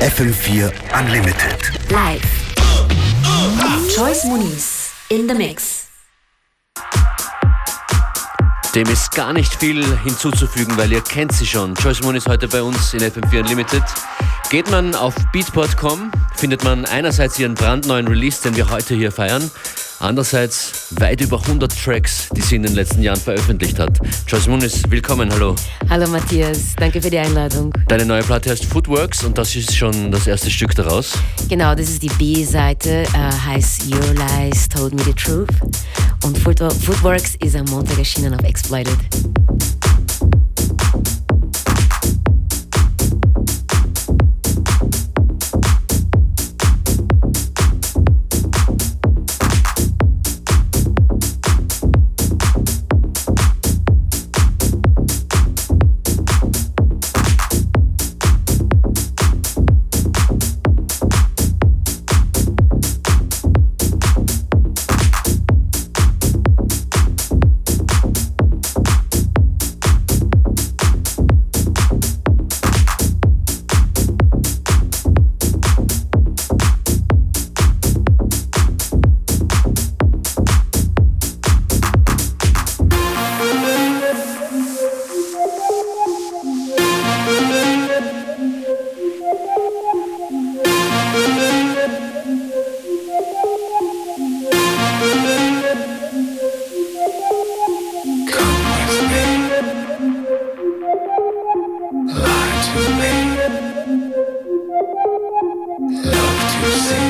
FM4 Unlimited. Live. Choice Muniz in the Mix. Dem ist gar nicht viel hinzuzufügen, weil ihr kennt sie schon. Joyce Moon ist heute bei uns in FM4 Unlimited. Geht man auf beatport.com, findet man einerseits ihren brandneuen Release, den wir heute hier feiern, andererseits weit über 100 Tracks, die sie in den letzten Jahren veröffentlicht hat. Joyce Moonis, willkommen, hallo. Hallo Matthias, danke für die Einladung. Deine neue Platte heißt Footworks und das ist schon das erste Stück daraus. Genau, das ist die B-Seite, äh, heißt Your Lies Told Me the Truth und Footworks ist am Montag erschienen auf Exploited. see.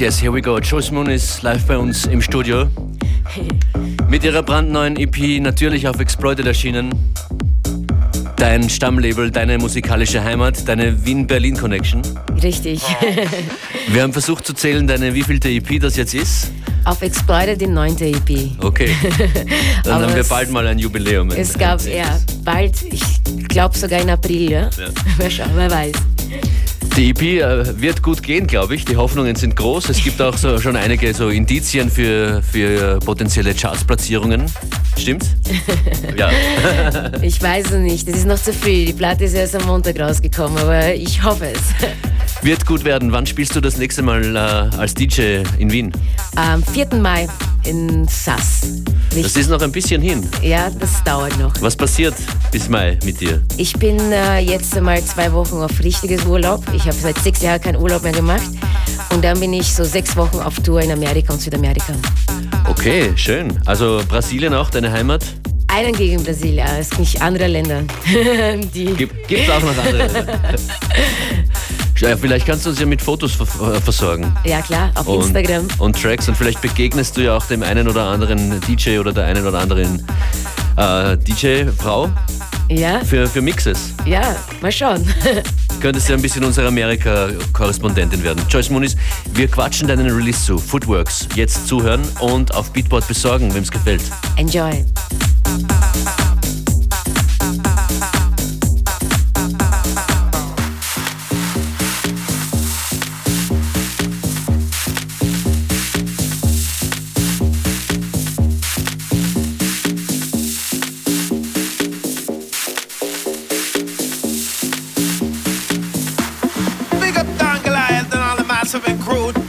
Yes, here we go. Joyce Moon ist live bei uns im Studio. Mit ihrer brandneuen EP natürlich auf Exploited erschienen. Dein Stammlabel, deine musikalische Heimat, deine Wien-Berlin-Connection. Richtig. Wir haben versucht zu zählen, deine wievielte EP das jetzt ist. Auf Exploited die neunte EP. Okay. Dann haben wir bald mal ein Jubiläum. Es gab, ja, bald, ich glaube sogar in April, ja. Ja. Wer weiß. Die EP äh, wird gut gehen, glaube ich. Die Hoffnungen sind groß. Es gibt auch so, schon einige so Indizien für, für potenzielle Chartsplatzierungen. Stimmt's? ja. Ich weiß es nicht, es ist noch zu früh. Die Platte ist erst am Montag rausgekommen, aber ich hoffe es. Wird gut werden. Wann spielst du das nächste Mal äh, als DJ in Wien? Am 4. Mai in Sass. Das ist noch ein bisschen hin. ja, das dauert noch. Was passiert bis Mai mit dir? Ich bin äh, jetzt einmal zwei Wochen auf richtiges Urlaub. Ich habe seit sechs Jahren keinen Urlaub mehr gemacht. Und dann bin ich so sechs Wochen auf Tour in Amerika und Südamerika. Okay, schön. Also Brasilien auch, deine Heimat? Einen gegen Brasilien, es gibt nicht andere Länder. Die, Gibt es auch noch andere? ja, vielleicht kannst du uns ja mit Fotos ver versorgen. ja klar, auf Und, Instagram. und Tracks und vielleicht begegnest du ja auch dem einen oder anderen DJ oder der einen oder anderen äh, DJ-Frau Ja, für, für Mixes. ja, mal schauen. Könntest ja ein bisschen unsere Amerika-Korrespondentin werden. Joyce Muniz, wir quatschen deinen Release zu. Footworks. Jetzt zuhören und auf Beatport besorgen, wem es gefällt. Enjoy. I've been cruel.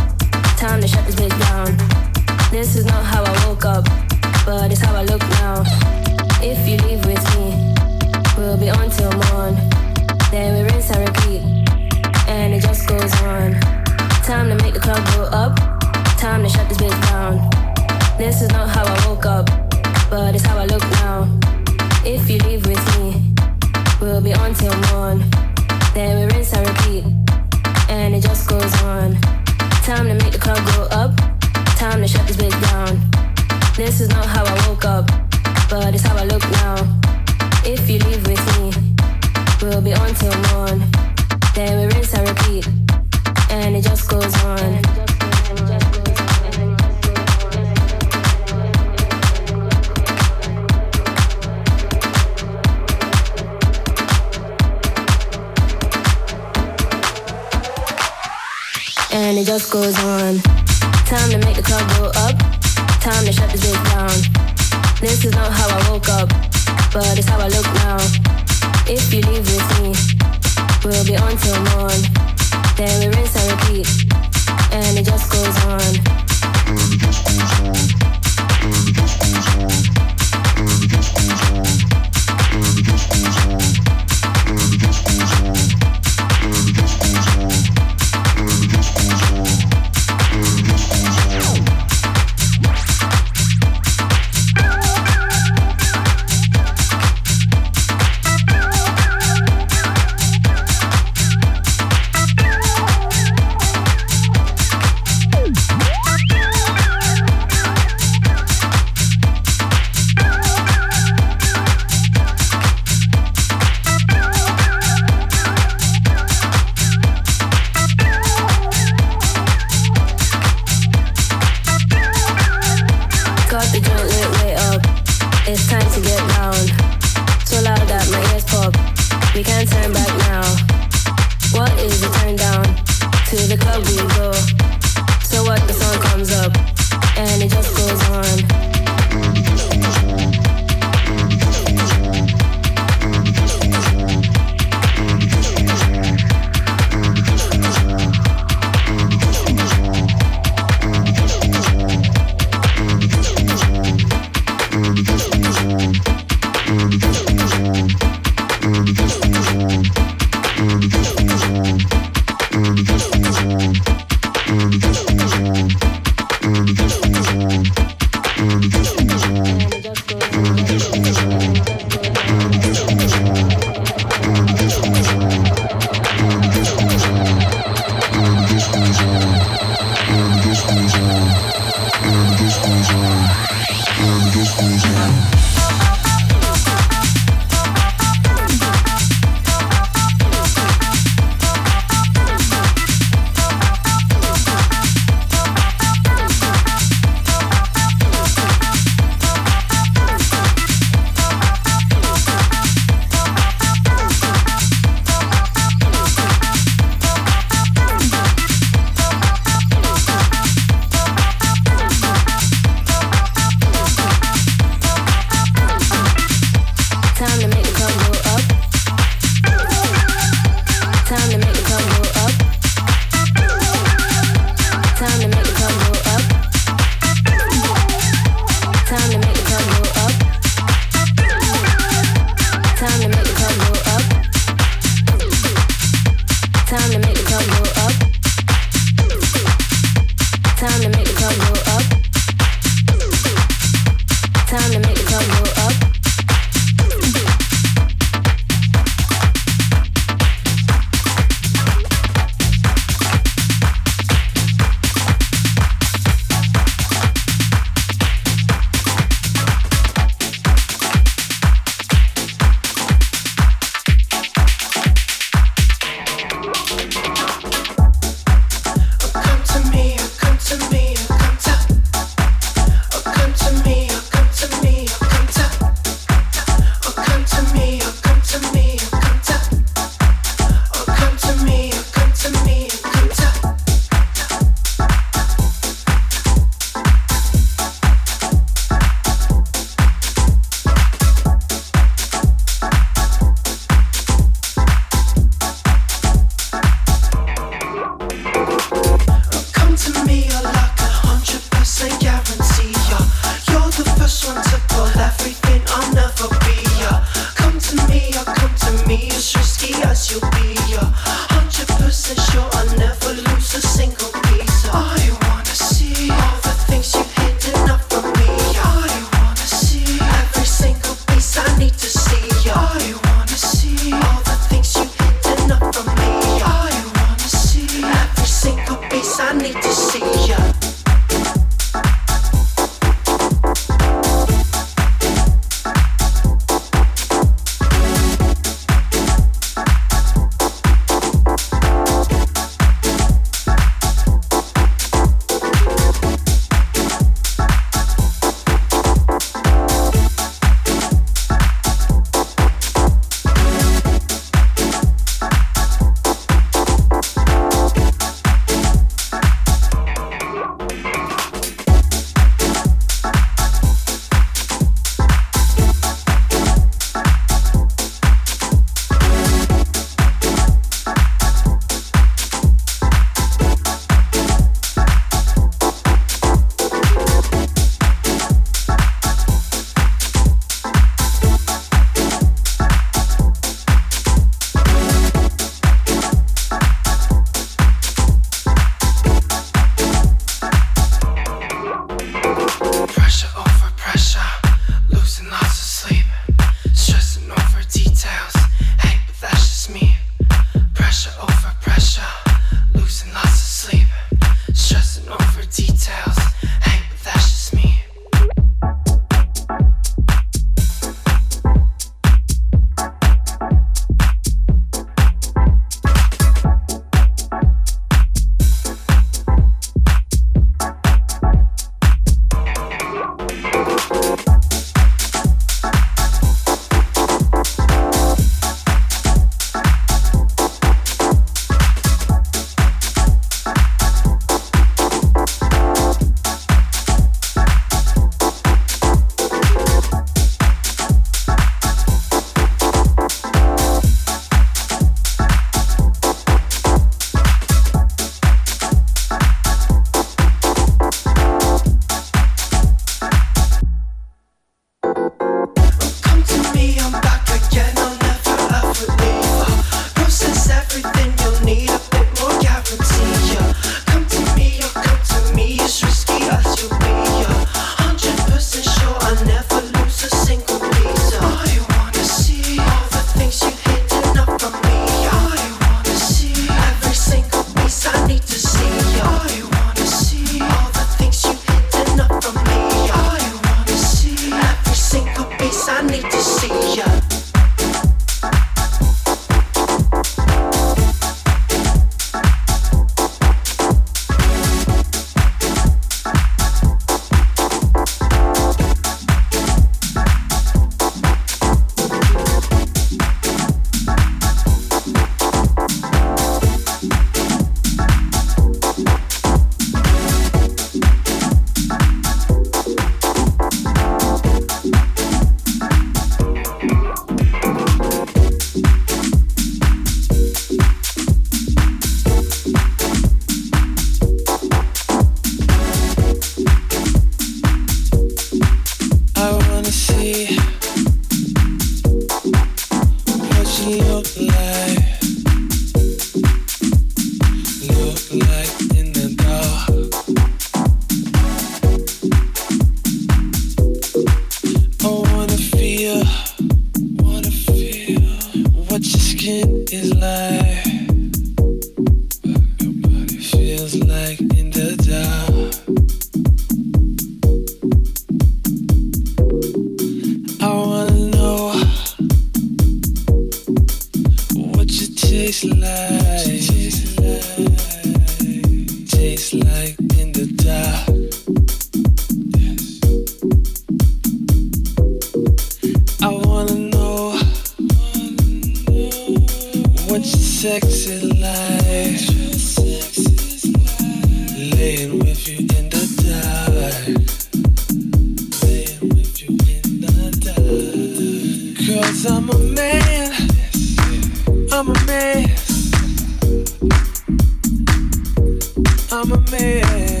I'm a man.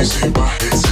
crazy, why is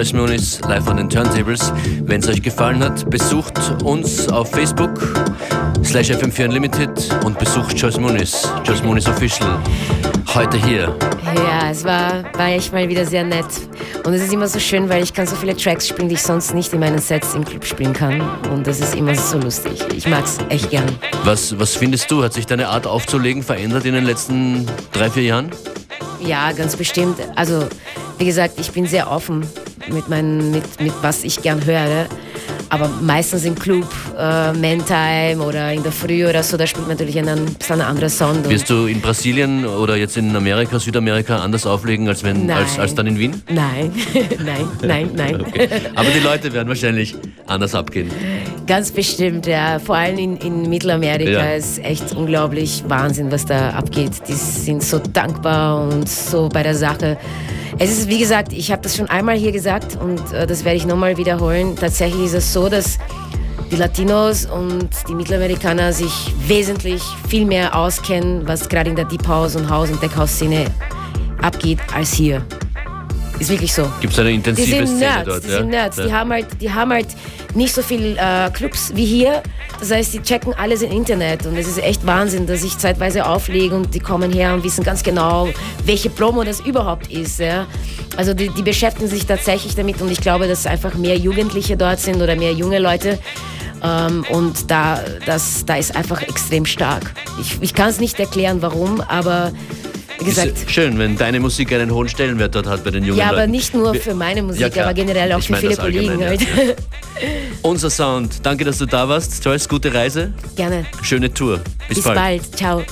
Joyce Muniz live an den Turntables. Wenn es euch gefallen hat, besucht uns auf Facebook slash FM4 Unlimited und besucht Joyce Muniz, Joyce Muniz Official. Heute hier. Ja, es war, war echt mal wieder sehr nett. Und es ist immer so schön, weil ich kann so viele Tracks spielen, die ich sonst nicht in meinen Sets im Club spielen kann. Und das ist immer so lustig. Ich mag es echt gern. Was, was findest du? Hat sich deine Art aufzulegen verändert in den letzten drei, vier Jahren? Ja, ganz bestimmt. Also, wie gesagt, ich bin sehr offen mit, mein, mit, mit was ich gern höre. Aber meistens im Club, äh, Man-Time oder in der Früh oder so, da spielt man natürlich einen, ein bisschen anderer Sound. und- Wirst du in Brasilien oder jetzt in Amerika, Südamerika anders auflegen als, wenn, Nein. als, als dann in Wien? Nein, nein, nein, nein. Okay. Aber die Leute werden wahrscheinlich anders abgehen. Ganz bestimmt, ja. Vor allem in, in Mittelamerika Ja. ist echt unglaublich Wahnsinn, was da abgeht. Die sind so dankbar und so bei der Sache. Es ist, wie gesagt, ich habe das schon einmal hier gesagt und äh, das werde ich nochmal wiederholen. Tatsächlich ist es so, dass die Latinos und die Mittelamerikaner sich wesentlich viel mehr auskennen, was gerade in der Deep House und House- und Deckhouse-Szene abgeht, als hier. Ist wirklich so. Gibt es eine Die intensive sind Szene Nerds, dort? die sind Nerds. Ja. Die, haben halt, die haben halt nicht so viel äh, Clubs wie hier. Das heißt, die checken alles im Internet und es ist echt Wahnsinn, dass ich zeitweise auflege und die kommen her und wissen ganz genau, welche Promo das überhaupt ist. Ja. Also die, die beschäftigen sich tatsächlich damit und ich glaube, dass einfach mehr Jugendliche dort sind oder mehr junge Leute. Ähm, und da, das, da ist einfach extrem stark. Ich, ich kann es nicht erklären, warum, aber gesagt, Ist schön, wenn deine Musik einen hohen Stellenwert dort hat bei den jungen ja, Leuten. aber nicht nur für meine Musik, Ja, klar. aber generell auch Ich für viele Kollegen ja. Unser Sound. Danke, dass du da warst. Joyce, gute Reise. Gerne. Schöne Tour. Bis, Bis bald. Ciao.